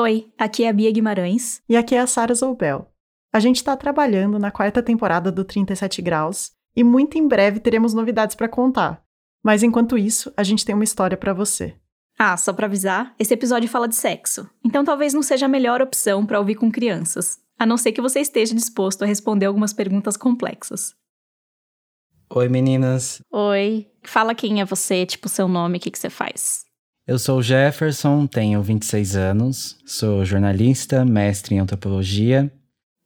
Oi, aqui é a Bia Guimarães. E aqui é a Sara Zoubel. A gente está trabalhando na quarta temporada do 37 Graus e muito em breve teremos novidades para contar. Mas enquanto isso, a gente tem uma história para você. Ah, só para avisar, esse episódio fala de sexo, então talvez não seja a melhor opção para ouvir com crianças, a não ser que você esteja disposto a responder algumas perguntas complexas. Oi, meninas. Oi. Fala quem é você, tipo seu nome, o que, que você faz. Eu sou o Jefferson, tenho 26 anos, sou jornalista, mestre em antropologia.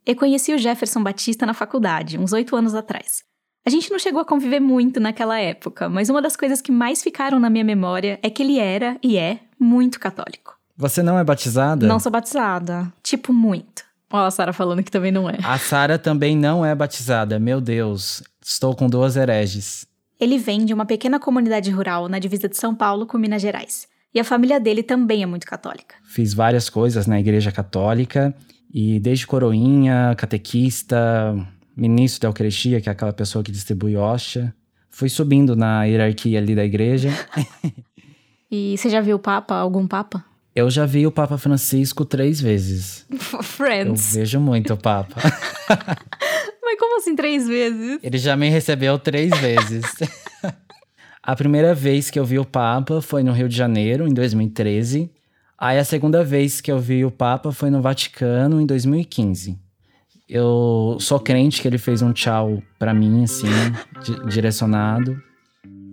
Eu conheci o Jefferson Batista na faculdade, uns oito anos atrás. A gente não chegou a conviver muito naquela época, mas uma das coisas que mais ficaram na minha memória é que ele era e é muito católico. Você não é batizada? Não sou batizada. Tipo, muito. Ó, a Sara falando que também não é. A Sara também não é batizada. Meu Deus, estou com duas hereges. Ele vem de uma pequena comunidade rural na divisa de São Paulo com Minas Gerais. E a família dele também é muito católica. Fiz várias coisas na igreja católica e desde coroinha, catequista, ministro da Eucaristia, que é aquela pessoa que distribui hóstia. Fui subindo na hierarquia ali da igreja. e você já viu o Papa, algum Papa? Eu já vi o Papa Francisco três vezes. Friends. Eu vejo muito o Papa. Mas como assim três vezes? Ele já me recebeu três vezes. A primeira vez que eu vi o Papa foi no Rio de Janeiro, em 2013. Aí a segunda vez que eu vi o Papa foi no Vaticano, em 2015. Eu sou crente que ele fez um tchau para mim, assim, di direcionado.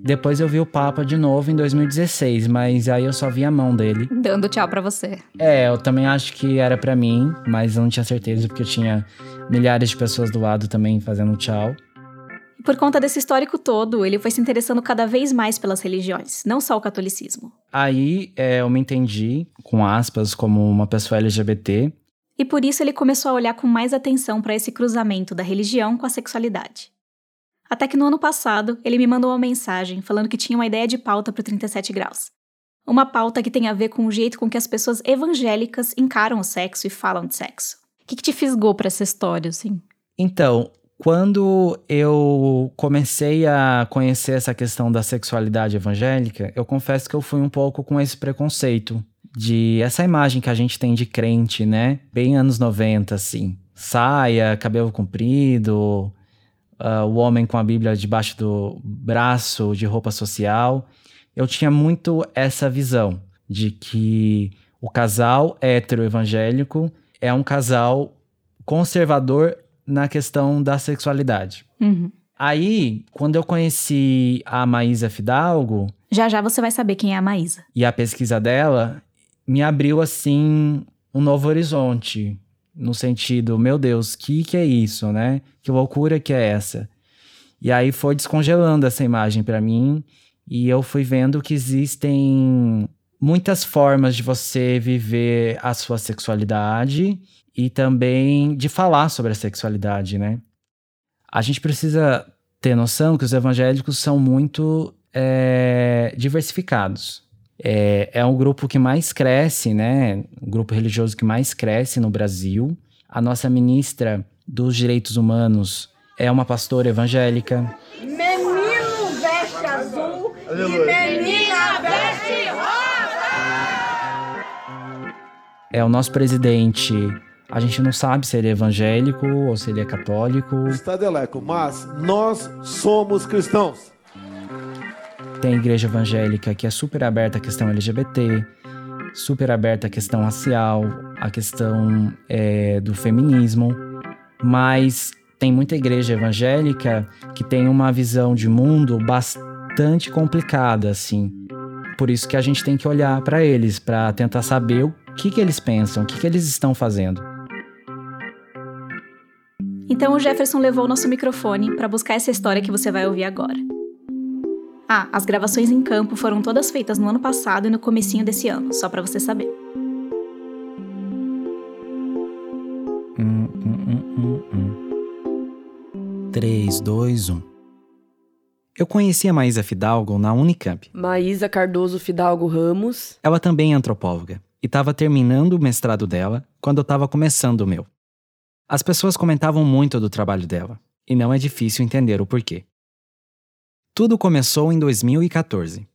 Depois eu vi o Papa de novo em 2016, mas aí eu só vi a mão dele. Dando tchau para você. É, eu também acho que era para mim, mas eu não tinha certeza porque eu tinha milhares de pessoas do lado também fazendo tchau. Por conta desse histórico todo, ele foi se interessando cada vez mais pelas religiões, não só o catolicismo. Aí é, eu me entendi, com aspas, como uma pessoa LGBT. E por isso ele começou a olhar com mais atenção para esse cruzamento da religião com a sexualidade. Até que no ano passado, ele me mandou uma mensagem falando que tinha uma ideia de pauta para o 37 graus. Uma pauta que tem a ver com o jeito com que as pessoas evangélicas encaram o sexo e falam de sexo. O que, que te fisgou para essa história, assim? Então, quando eu comecei a conhecer essa questão da sexualidade evangélica, eu confesso que eu fui um pouco com esse preconceito de essa imagem que a gente tem de crente, né? Bem anos 90, assim. Saia, cabelo comprido, uh, o homem com a Bíblia debaixo do braço, de roupa social. Eu tinha muito essa visão de que o casal hétero evangélico é um casal conservador na questão da sexualidade. Uhum. Aí, quando eu conheci a Maísa Fidalgo. Já já você vai saber quem é a Maísa. E a pesquisa dela me abriu, assim, um novo horizonte no sentido, meu Deus, que que é isso, né? Que loucura que é essa? E aí foi descongelando essa imagem para mim e eu fui vendo que existem muitas formas de você viver a sua sexualidade e também de falar sobre a sexualidade, né? A gente precisa ter noção que os evangélicos são muito é, diversificados. É, é um grupo que mais cresce, né? Um grupo religioso que mais cresce no Brasil. A nossa ministra dos Direitos Humanos é uma pastora evangélica. Menino veste azul e menina veste rosa! É o nosso presidente. A gente não sabe se ele é evangélico ou se ele é católico. Estado eleco, mas nós somos cristãos. Tem igreja evangélica que é super aberta à questão LGBT, super aberta à questão racial, à questão é, do feminismo, mas tem muita igreja evangélica que tem uma visão de mundo bastante complicada, assim. Por isso que a gente tem que olhar para eles, para tentar saber o que, que eles pensam, o que, que eles estão fazendo. Então o Jefferson levou o nosso microfone para buscar essa história que você vai ouvir agora. Ah, as gravações em campo foram todas feitas no ano passado e no comecinho desse ano, só para você saber. Hum, hum, hum, 3, 2, 1. Eu conheci a Maísa Fidalgo na Unicamp. Maísa Cardoso Fidalgo Ramos. Ela também é antropóloga e estava terminando o mestrado dela quando eu estava começando o meu. As pessoas comentavam muito do trabalho dela, e não é difícil entender o porquê. Tudo começou em 2014.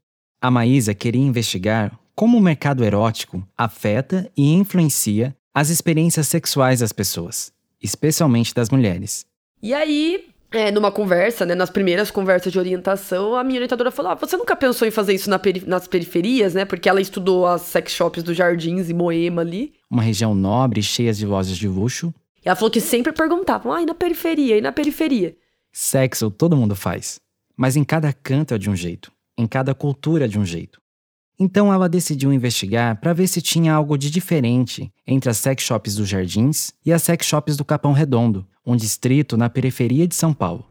A Maísa queria investigar como o mercado erótico afeta e influencia as experiências sexuais das pessoas, especialmente das mulheres. E aí, é, numa conversa, né, nas primeiras conversas de orientação, a minha orientadora falou: ah, você nunca pensou em fazer isso na peri nas periferias, né? Porque ela estudou as sex shops dos Jardins e Moema ali. Uma região nobre, cheia de lojas de luxo. E ela falou que sempre perguntavam: ah, e na periferia, e na periferia? Sexo todo mundo faz, mas em cada canto é de um jeito, em cada cultura é de um jeito. Então ela decidiu investigar para ver se tinha algo de diferente entre as sex shops dos Jardins e as sex shops do Capão Redondo, um distrito na periferia de São Paulo.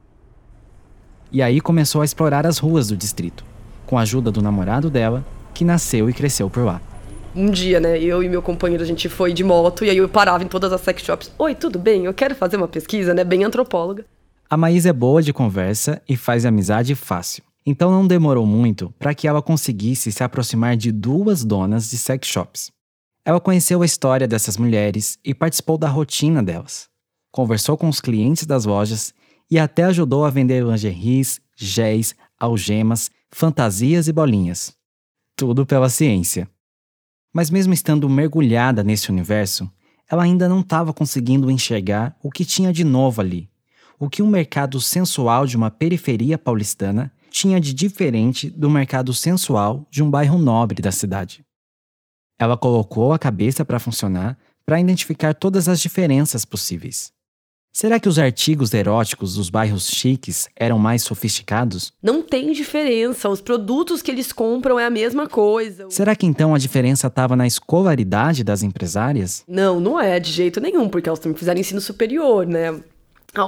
E aí começou a explorar as ruas do distrito, com a ajuda do namorado dela, que nasceu e cresceu por lá. Um dia, né, eu e meu companheiro, a gente foi de moto e aí eu parava em todas as sex shops. Oi, tudo bem? Eu quero fazer uma pesquisa, né, bem antropóloga. A Maísa é boa de conversa e faz amizade fácil. Então não demorou muito para que ela conseguisse se aproximar de duas donas de sex shops. Ela conheceu a história dessas mulheres e participou da rotina delas. Conversou com os clientes das lojas e até ajudou a vender lingeries, géis, algemas, fantasias e bolinhas. Tudo pela ciência. Mas mesmo estando mergulhada nesse universo, ela ainda não estava conseguindo enxergar o que tinha de novo ali. O que um mercado sensual de uma periferia paulistana tinha de diferente do mercado sensual de um bairro nobre da cidade. Ela colocou a cabeça para funcionar para identificar todas as diferenças possíveis. Será que os artigos eróticos dos bairros chiques eram mais sofisticados? Não tem diferença, os produtos que eles compram é a mesma coisa. Será que então a diferença estava na escolaridade das empresárias? Não, não é de jeito nenhum, porque elas também fizeram ensino superior, né?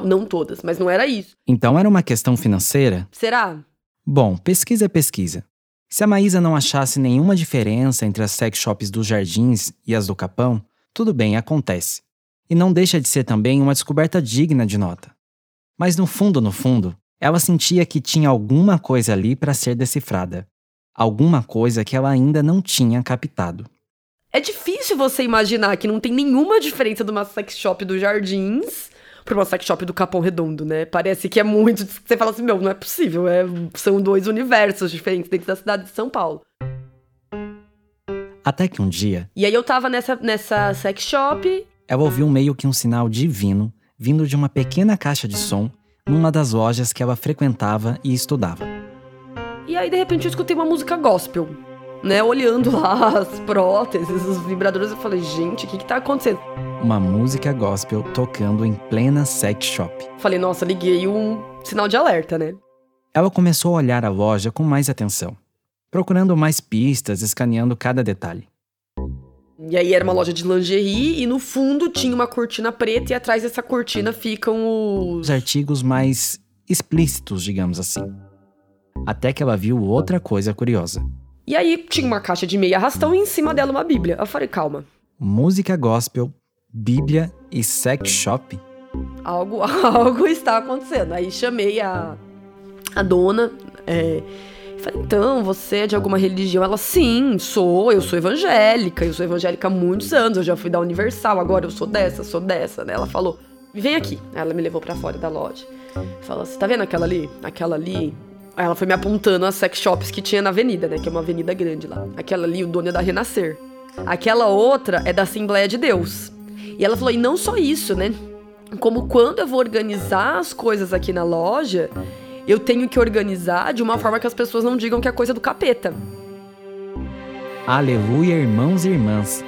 Não todas, mas não era isso. Então era uma questão financeira? Será? Bom, pesquisa é pesquisa. Se a Maísa não achasse nenhuma diferença entre as sex shops dos Jardins e as do Capão, tudo bem, acontece. E não deixa de ser também uma descoberta digna de nota. Mas no fundo, no fundo, ela sentia que tinha alguma coisa ali para ser decifrada. Alguma coisa que ela ainda não tinha captado. É difícil você imaginar que não tem nenhuma diferença de uma sex shop dos Jardins pra uma sex shop do Capão Redondo, né? Parece que é muito. Você fala assim, meu, não é possível. É, são dois universos diferentes dentro da cidade de São Paulo. Até que um dia. E aí eu tava nessa, nessa sex shop. Ela ouviu meio que um sinal divino vindo de uma pequena caixa de som numa das lojas que ela frequentava e estudava. E aí, de repente, eu escutei uma música gospel. Né, olhando lá as próteses, os vibradores, eu falei, gente, o que que tá acontecendo? uma música gospel tocando em plena sex shop. Falei, nossa, liguei um sinal de alerta, né? Ela começou a olhar a loja com mais atenção, procurando mais pistas, escaneando cada detalhe. E aí era uma loja de lingerie e no fundo tinha uma cortina preta e atrás dessa cortina ficam os... Os artigos mais explícitos, digamos assim. Até que ela viu outra coisa curiosa. E aí tinha uma caixa de meia arrastão e em cima dela uma bíblia. Eu falei, calma. Música gospel Bíblia e sex shop? Algo, algo está acontecendo. Aí chamei a, a dona. É, falei, então, você é de alguma religião? Ela, sim, sou, eu sou evangélica, eu sou evangélica há muitos anos, eu já fui da Universal, agora eu sou dessa, sou dessa, né? Ela falou, vem aqui. Ela me levou para fora da loja. Falou, você tá vendo aquela ali? Aquela ali. Ela foi me apontando as sex shops que tinha na avenida, né? Que é uma avenida grande lá. Aquela ali, o dono é da Renascer. Aquela outra é da Assembleia de Deus. E ela falou: e não só isso, né? Como quando eu vou organizar as coisas aqui na loja, eu tenho que organizar de uma forma que as pessoas não digam que é coisa do capeta. Aleluia, irmãos e irmãs.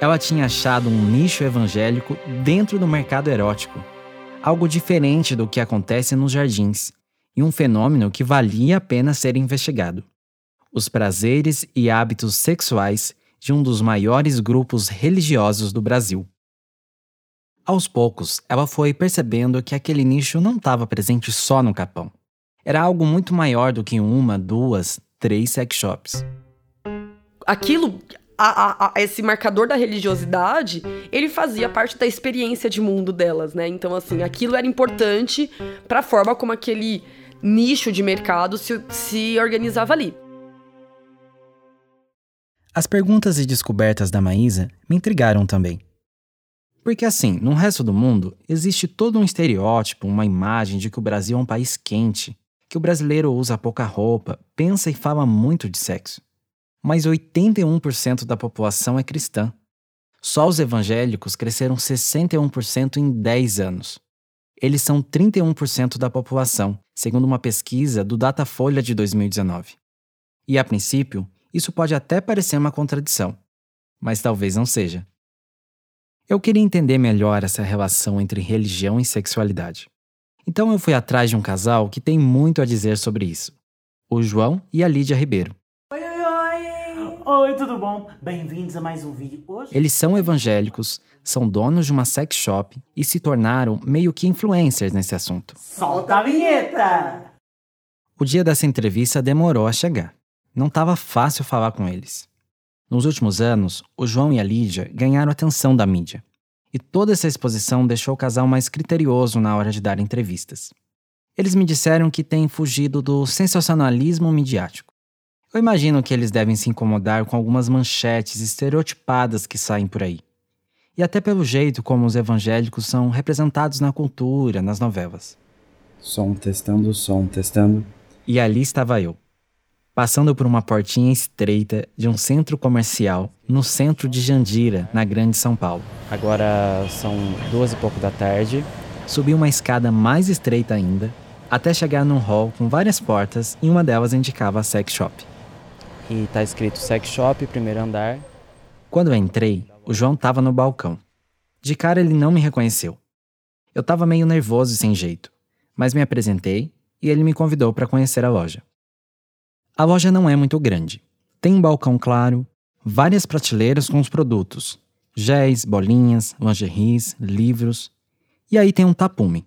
Ela tinha achado um nicho evangélico dentro do mercado erótico, algo diferente do que acontece nos jardins, e um fenômeno que valia a pena ser investigado. Os prazeres e hábitos sexuais de um dos maiores grupos religiosos do Brasil. Aos poucos, ela foi percebendo que aquele nicho não estava presente só no Capão. Era algo muito maior do que uma, duas, três sex shops. Aquilo, a, a, a, esse marcador da religiosidade, ele fazia parte da experiência de mundo delas, né? Então, assim, aquilo era importante para a forma como aquele nicho de mercado se, se organizava ali. As perguntas e descobertas da Maísa me intrigaram também. Porque assim, no resto do mundo, existe todo um estereótipo, uma imagem de que o Brasil é um país quente, que o brasileiro usa pouca roupa, pensa e fala muito de sexo. mas 81% da população é cristã. Só os evangélicos cresceram 61% em 10 anos. Eles são 31% da população, segundo uma pesquisa do Datafolha de 2019. E a princípio, isso pode até parecer uma contradição, mas talvez não seja. Eu queria entender melhor essa relação entre religião e sexualidade. Então eu fui atrás de um casal que tem muito a dizer sobre isso: o João e a Lídia Ribeiro. Oi, oi, oi! Oi, tudo bom? Bem-vindos a mais um vídeo. Hoje... Eles são evangélicos, são donos de uma sex shop e se tornaram meio que influencers nesse assunto. Solta a vinheta! O dia dessa entrevista demorou a chegar. Não estava fácil falar com eles. Nos últimos anos, o João e a Lídia ganharam atenção da mídia. E toda essa exposição deixou o casal mais criterioso na hora de dar entrevistas. Eles me disseram que têm fugido do sensacionalismo midiático. Eu imagino que eles devem se incomodar com algumas manchetes estereotipadas que saem por aí. E até pelo jeito como os evangélicos são representados na cultura, nas novelas. Som testando, som testando. E ali estava eu, passando por uma portinha estreita de um centro comercial no centro de Jandira, na Grande São Paulo. Agora são duas e pouco da tarde. Subi uma escada mais estreita ainda, até chegar num hall com várias portas e uma delas indicava a sex shop. E tá escrito sex shop, primeiro andar. Quando eu entrei, o João tava no balcão. De cara ele não me reconheceu. Eu tava meio nervoso e sem jeito, mas me apresentei e ele me convidou para conhecer a loja. A loja não é muito grande. Tem um balcão claro, várias prateleiras com os produtos: géis, bolinhas, lingeries, livros. E aí tem um tapume.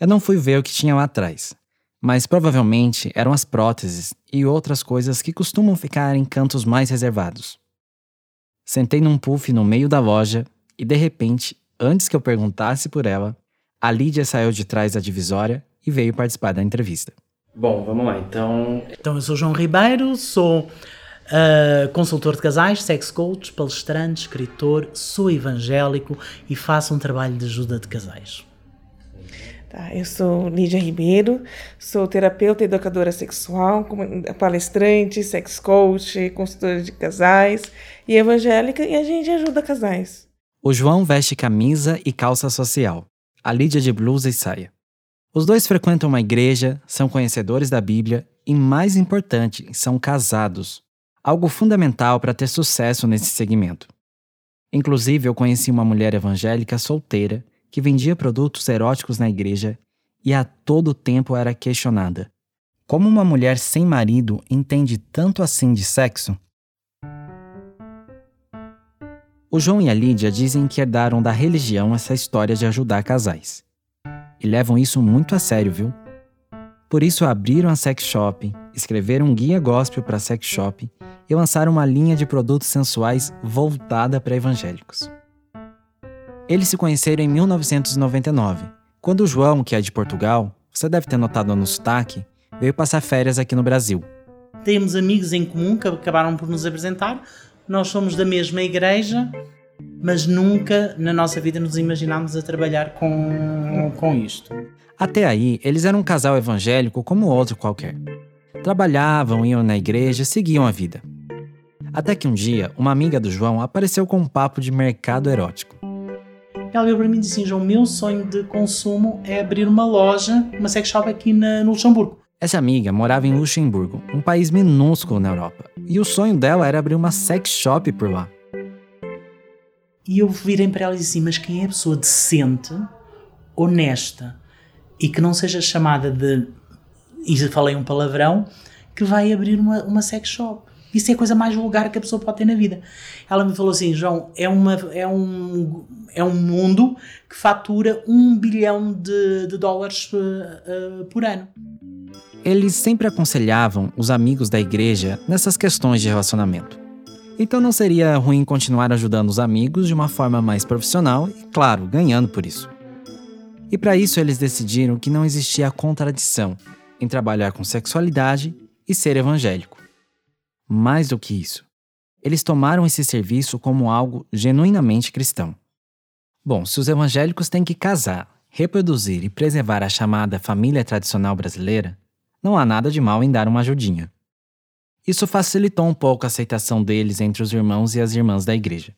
Eu não fui ver o que tinha lá atrás, mas provavelmente eram as próteses e outras coisas que costumam ficar em cantos mais reservados. Sentei num puff no meio da loja e de repente, antes que eu perguntasse por ela, a Lídia saiu de trás da divisória e veio participar da entrevista. Bom, vamos lá. Então, Então, eu sou João Ribeiro, sou uh, consultor de casais, sex coach, palestrante, escritor, sou evangélico e faço um trabalho de ajuda de casais. Tá, eu sou Lídia Ribeiro, sou terapeuta e educadora sexual, palestrante, sex coach, consultora de casais e evangélica, e a gente ajuda casais. O João veste camisa e calça social, a Lídia de blusa e saia. Os dois frequentam uma igreja, são conhecedores da Bíblia e, mais importante, são casados. Algo fundamental para ter sucesso nesse segmento. Inclusive, eu conheci uma mulher evangélica solteira que vendia produtos eróticos na igreja e a todo tempo era questionada. Como uma mulher sem marido entende tanto assim de sexo? O João e a Lídia dizem que herdaram da religião essa história de ajudar casais. E levam isso muito a sério, viu? Por isso abriram a sex shop, escreveram um guia gospel para sex shop e lançaram uma linha de produtos sensuais voltada para evangélicos. Eles se conheceram em 1999, quando o João, que é de Portugal, você deve ter notado no sotaque, veio passar férias aqui no Brasil. Temos amigos em comum que acabaram por nos apresentar. Nós somos da mesma igreja, mas nunca na nossa vida nos imaginámos a trabalhar com, com isto. Até aí, eles eram um casal evangélico como outro qualquer. Trabalhavam, iam na igreja, seguiam a vida. Até que um dia, uma amiga do João apareceu com um papo de mercado erótico. Ela veio para mim e disse assim, João, o meu sonho de consumo é abrir uma loja, uma sex shop aqui na- no Luxemburgo. Essa amiga morava em Luxemburgo, um país minúsculo na Europa, e o sonho dela era abrir uma sex shop por lá. E eu virei para ela e disse assim, mas quem é a pessoa decente, honesta e que não seja chamada de, e falei um palavrão, que vai abrir uma, uma sex shop? Isso é a coisa mais vulgar que a pessoa pode ter na vida. Ela me falou assim, João, é, uma, é, um, é um mundo que fatura um bilhão de, de dólares eh, eh, por ano. Eles sempre aconselhavam os amigos da igreja nessas questões de relacionamento. Então não seria ruim continuar ajudando os amigos de uma forma mais profissional e, claro, ganhando por isso. E para isso eles decidiram que não existia contradição em trabalhar com sexualidade e ser evangélico. Mais do que isso, eles tomaram esse serviço como algo genuinamente cristão. Bom, se os evangélicos têm que casar, reproduzir e preservar a chamada família tradicional brasileira, não há nada de mal em dar uma ajudinha. Isso facilitou um pouco a aceitação deles entre os irmãos e as irmãs da igreja.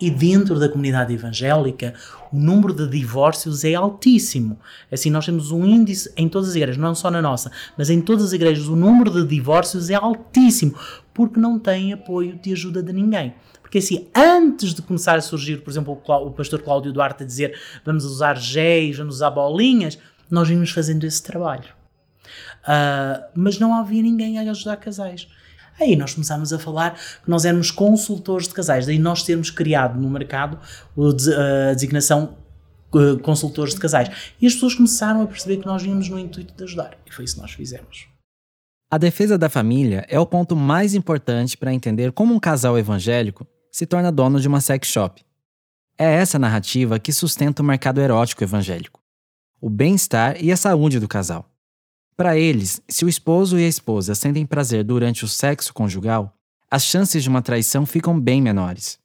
E dentro da comunidade evangélica, o número de divórcios é altíssimo. Assim, nós temos um índice em todas as igrejas, não só na nossa, mas em todas as igrejas, o número de divórcios é altíssimo, porque não tem apoio de ajuda de ninguém. Porque assim, antes de começar a surgir, por exemplo, o pastor Cláudio Duarte a dizer vamos usar géis, vamos usar bolinhas, nós vimos fazendo esse trabalho. Uh, mas não havia ninguém a ajudar casais. Aí nós começámos a falar que nós éramos consultores de casais, daí nós termos criado no mercado a designação consultores de casais. E as pessoas começaram a perceber que nós vínhamos no intuito de ajudar. E foi isso que nós fizemos. A defesa da família é o ponto mais importante para entender como um casal evangélico se torna dono de uma sex shop. É essa narrativa que sustenta o mercado erótico evangélico, o bem-estar e a saúde do casal. Para eles, se o esposo e a esposa sentem prazer durante o sexo conjugal, as chances de uma traição ficam bem menores.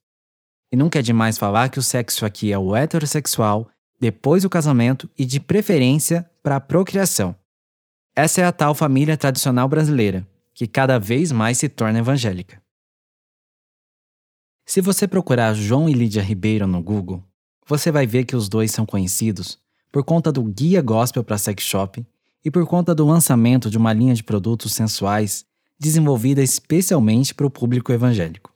E nunca é demais falar que o sexo aqui é o heterossexual, depois do casamento e de preferência para a procriação. Essa é a tal família tradicional brasileira, que cada vez mais se torna evangélica. Se você procurar João e Lídia Ribeiro no Google, você vai ver que os dois são conhecidos por conta do Guia Gospel para Sex Shop e por conta do lançamento de uma linha de produtos sensuais desenvolvida especialmente para o público evangélico.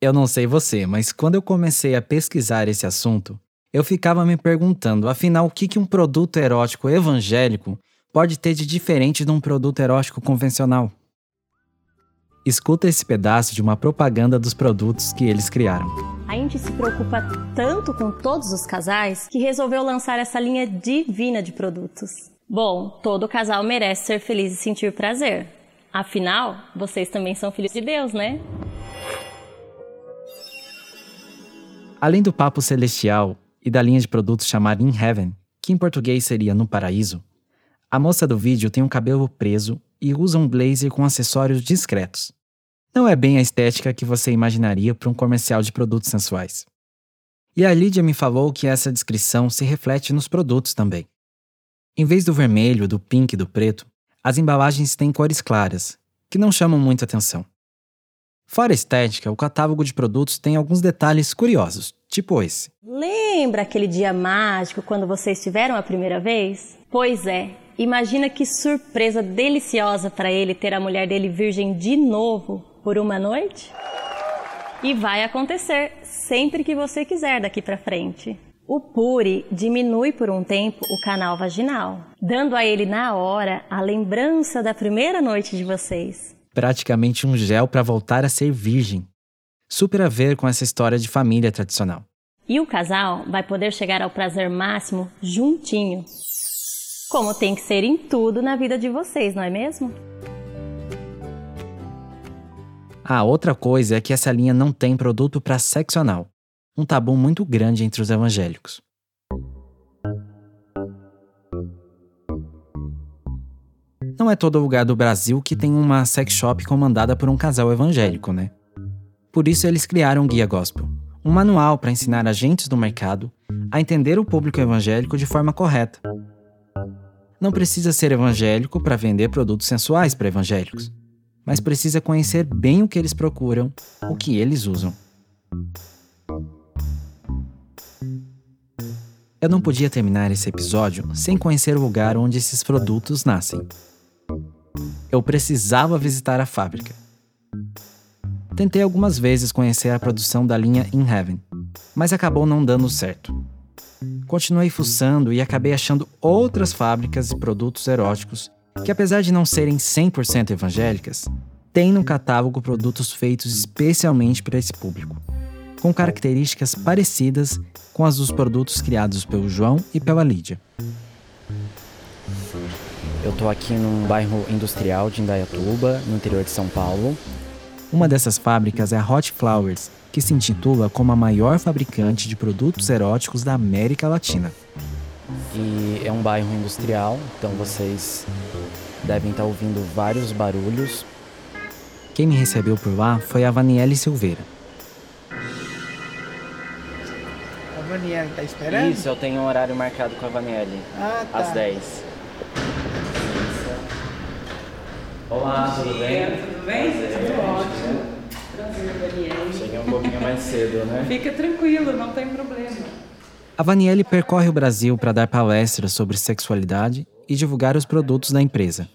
Eu não sei você, mas quando eu comecei a pesquisar esse assunto, eu ficava me perguntando, afinal, o que, que um produto erótico evangélico pode ter de diferente de um produto erótico convencional? Escuta esse pedaço de uma propaganda dos produtos que eles criaram. A gente se preocupa tanto com todos os casais que resolveu lançar essa linha divina de produtos. Bom, todo casal merece ser feliz e sentir prazer. Afinal, vocês também são filhos de Deus, né? Além do papo celestial e da linha de produtos chamada In Heaven, que em português seria No Paraíso, a moça do vídeo tem um cabelo preso e usa um blazer com acessórios discretos. Não é bem a estética que você imaginaria para um comercial de produtos sensuais. E a Lídia me falou que essa descrição se reflete nos produtos também. Em vez do vermelho, do pink e do preto, as embalagens têm cores claras, que não chamam muita atenção. Fora a estética, o catálogo de produtos tem alguns detalhes curiosos, tipo esse. Lembra aquele dia mágico quando vocês tiveram a primeira vez? Pois é, imagina que surpresa deliciosa para ele ter a mulher dele virgem de novo por uma noite? E vai acontecer sempre que você quiser daqui para frente. O Puri diminui por um tempo o canal vaginal, dando a ele na hora a lembrança da primeira noite de vocês. Praticamente um gel para voltar a ser virgem. Super a ver com essa história de família tradicional. E o casal vai poder chegar ao prazer máximo juntinho. Como tem que ser em tudo na vida de vocês, não é mesmo? Ah, outra coisa é que essa linha não tem produto para sexo anal um tabu muito grande entre os evangélicos. Não é todo lugar do Brasil que tem uma sex shop comandada por um casal evangélico, né? Por isso eles criaram o Guia Gospel, um manual para ensinar agentes do mercado a entender o público evangélico de forma correta. Não precisa ser evangélico para vender produtos sensuais para evangélicos, mas precisa conhecer bem o que eles procuram, o que eles usam. Eu não podia terminar esse episódio sem conhecer o lugar onde esses produtos nascem. Eu precisava visitar a fábrica. Tentei algumas vezes conhecer a produção da linha In Heaven, mas acabou não dando certo. Continuei fuçando e acabei achando outras fábricas e produtos eróticos que, apesar de não serem 100% evangélicas, têm no catálogo produtos feitos especialmente para esse público com características parecidas com as dos produtos criados pelo João e pela Lídia. Eu estou aqui num bairro industrial de Indaiatuba, no interior de São Paulo. Uma dessas fábricas é a Hot Flowers, que se intitula como a maior fabricante de produtos eróticos da América Latina. E é um bairro industrial, então vocês devem estar ouvindo vários barulhos. Quem me recebeu por lá foi a Vanielle Silveira, Vanielle tá esperando? Isso, eu tenho um horário marcado com a Vanielle. Ah, tá. Às 10. Olá, tudo bem? Tudo bem? Tudo ótimo. Prazer, Daniela. Cheguei um pouquinho mais cedo, né? Fica tranquilo, não tem problema. A Vaniele percorre o Brasil para dar palestras sobre sexualidade e divulgar os produtos da empresa.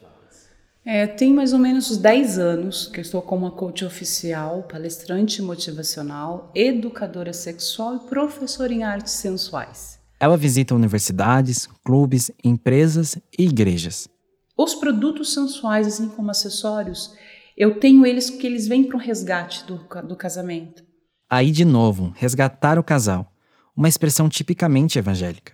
É, tem mais ou menos uns 10 anos que eu estou como uma coach oficial, palestrante motivacional, educadora sexual e professora em artes sensuais. Ela visita universidades, clubes, empresas e igrejas. Os produtos sensuais, assim como acessórios, eu tenho eles porque eles vêm para o resgate do, do casamento. Aí, de novo, resgatar o casal, uma expressão tipicamente evangélica.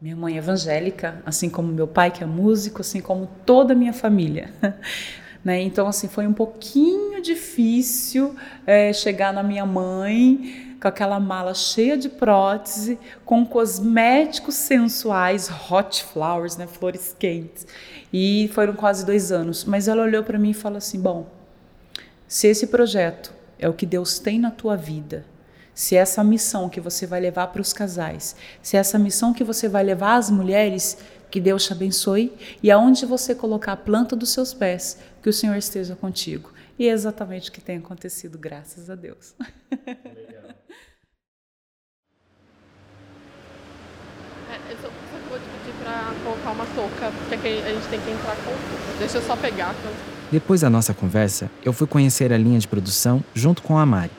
Minha mãe é evangélica, assim como meu pai, que é músico, assim como toda a minha família. né? Então, assim, foi um pouquinho difícil é, chegar na minha mãe com aquela mala cheia de prótese, com cosméticos sensuais, hot flowers, né? flores quentes. E foram quase dois anos. Mas ela olhou para mim e falou assim: Bom, se esse projeto é o que Deus tem na tua vida, se essa missão que você vai levar para os casais, se essa missão que você vai levar às mulheres, que Deus te abençoe e aonde você colocar a planta dos seus pés, que o Senhor esteja contigo. E é exatamente o que tem acontecido, graças a Deus. Legal. É, eu só, vou te pedir para colocar uma touca, porque a gente tem que entrar com Deixa eu só pegar. Depois da nossa conversa, eu fui conhecer a linha de produção junto com a Mari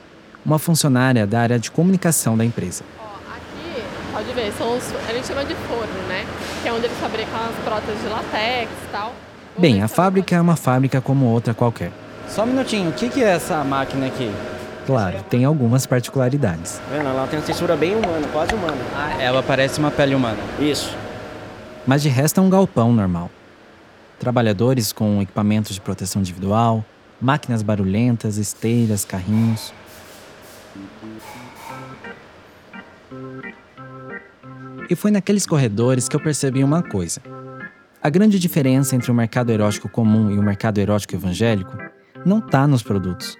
uma funcionária da área de comunicação da empresa. Ó, aqui, pode ver, são os, a gente chama de forno, né? Que é onde eles fabricam as próteses de latex e tal. Bem, a fábrica é uma fábrica como outra qualquer. Só um minutinho, o que, que é essa máquina aqui? Claro, tem algumas particularidades. Tá vendo? Ela tem uma textura bem humana, quase humana. Ah, ela parece uma pele humana. Isso. Mas de resto é um galpão normal. Trabalhadores com equipamentos de proteção individual, máquinas barulhentas, esteiras, carrinhos. E foi naqueles corredores que eu percebi uma coisa. A grande diferença entre o mercado erótico comum e o mercado erótico evangélico não está nos produtos.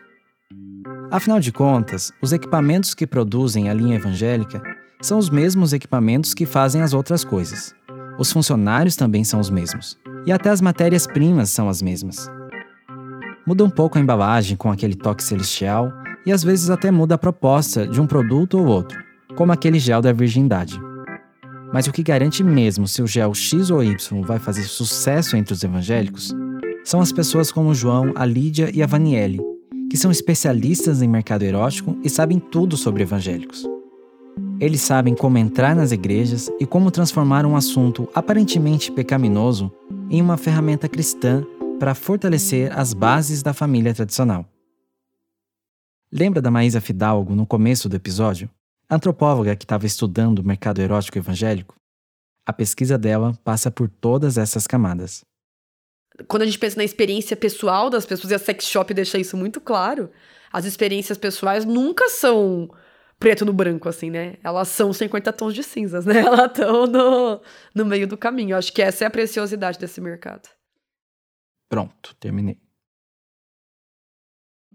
Afinal de contas, os equipamentos que produzem a linha evangélica são os mesmos equipamentos que fazem as outras coisas. Os funcionários também são os mesmos. E até as matérias-primas são as mesmas. Muda um pouco a embalagem com aquele toque celestial e às vezes até muda a proposta de um produto ou outro, como aquele gel da virgindade. Mas o que garante mesmo se o gel X ou Y vai fazer sucesso entre os evangélicos são as pessoas como João, a Lídia e a Vaniele, que são especialistas em mercado erótico e sabem tudo sobre evangélicos. Eles sabem como entrar nas igrejas e como transformar um assunto aparentemente pecaminoso em uma ferramenta cristã para fortalecer as bases da família tradicional. Lembra da Maísa Fidalgo no começo do episódio? Antropóloga que estava estudando o mercado erótico evangélico, a pesquisa dela passa por todas essas camadas. Quando a gente pensa na experiência pessoal das pessoas, e a sex shop deixa isso muito claro, as experiências pessoais nunca são preto no branco, assim, né? Elas são 50 tons de cinzas, né? Elas estão no, no meio do caminho. Eu acho que essa é a preciosidade desse mercado. Pronto, terminei.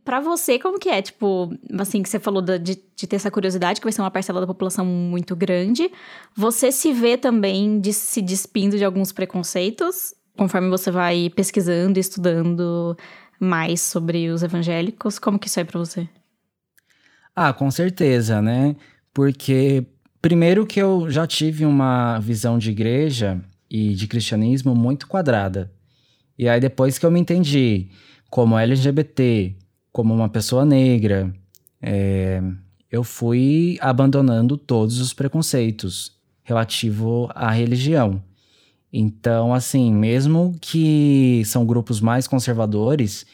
Para você, como que é? Tipo, assim, que você falou de, de, ter essa curiosidade, que vai ser uma parcela da população muito grande. Você se vê também de, se despindo de alguns preconceitos, conforme você vai pesquisando e estudando mais sobre os evangélicos? Como que isso é para você? Ah, com certeza, né? Porque, primeiro, que eu já tive uma visão de igreja e de cristianismo muito quadrada. E aí, depois que eu me entendi como LGBT, como uma pessoa negra, é, eu fui abandonando todos os preconceitos relativo à religião. Então, assim, mesmo que são grupos mais conservadores,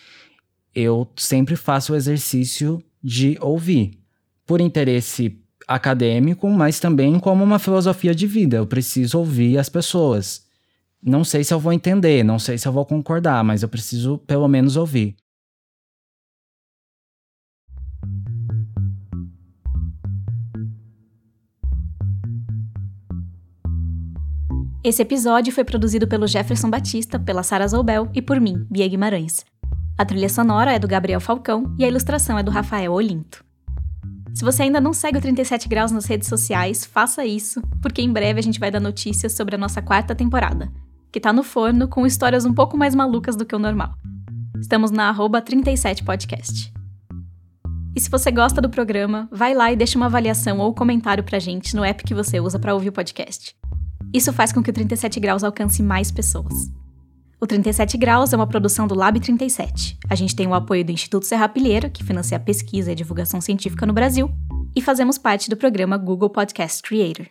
eu sempre faço o exercício de ouvir, por interesse acadêmico, mas também como uma filosofia de vida. Eu preciso ouvir as pessoas. Não sei se eu vou entender, não sei se eu vou concordar, mas eu preciso pelo menos ouvir. Esse episódio foi produzido pelo Jefferson Batista, pela Sara Zoubel e por mim, Bia Guimarães. A trilha sonora é do Gabriel Falcão e a ilustração é do Rafael Olinto. Se você ainda não segue o 37 Graus nas redes sociais, faça isso, porque em breve a gente vai dar notícias sobre a nossa quarta temporada, que tá no forno com histórias um pouco mais malucas do que o normal. Estamos na arroba 37podcast. E se você gosta do programa, vai lá e deixa uma avaliação ou comentário pra gente no app que você usa para ouvir o podcast. Isso faz com que o 37 Graus alcance mais pessoas. O 37 Graus é uma produção do Lab 37. A gente tem o apoio do Instituto Serra Pilheira, que financia a pesquisa e a divulgação científica no Brasil, e fazemos parte do programa Google Podcast Creator.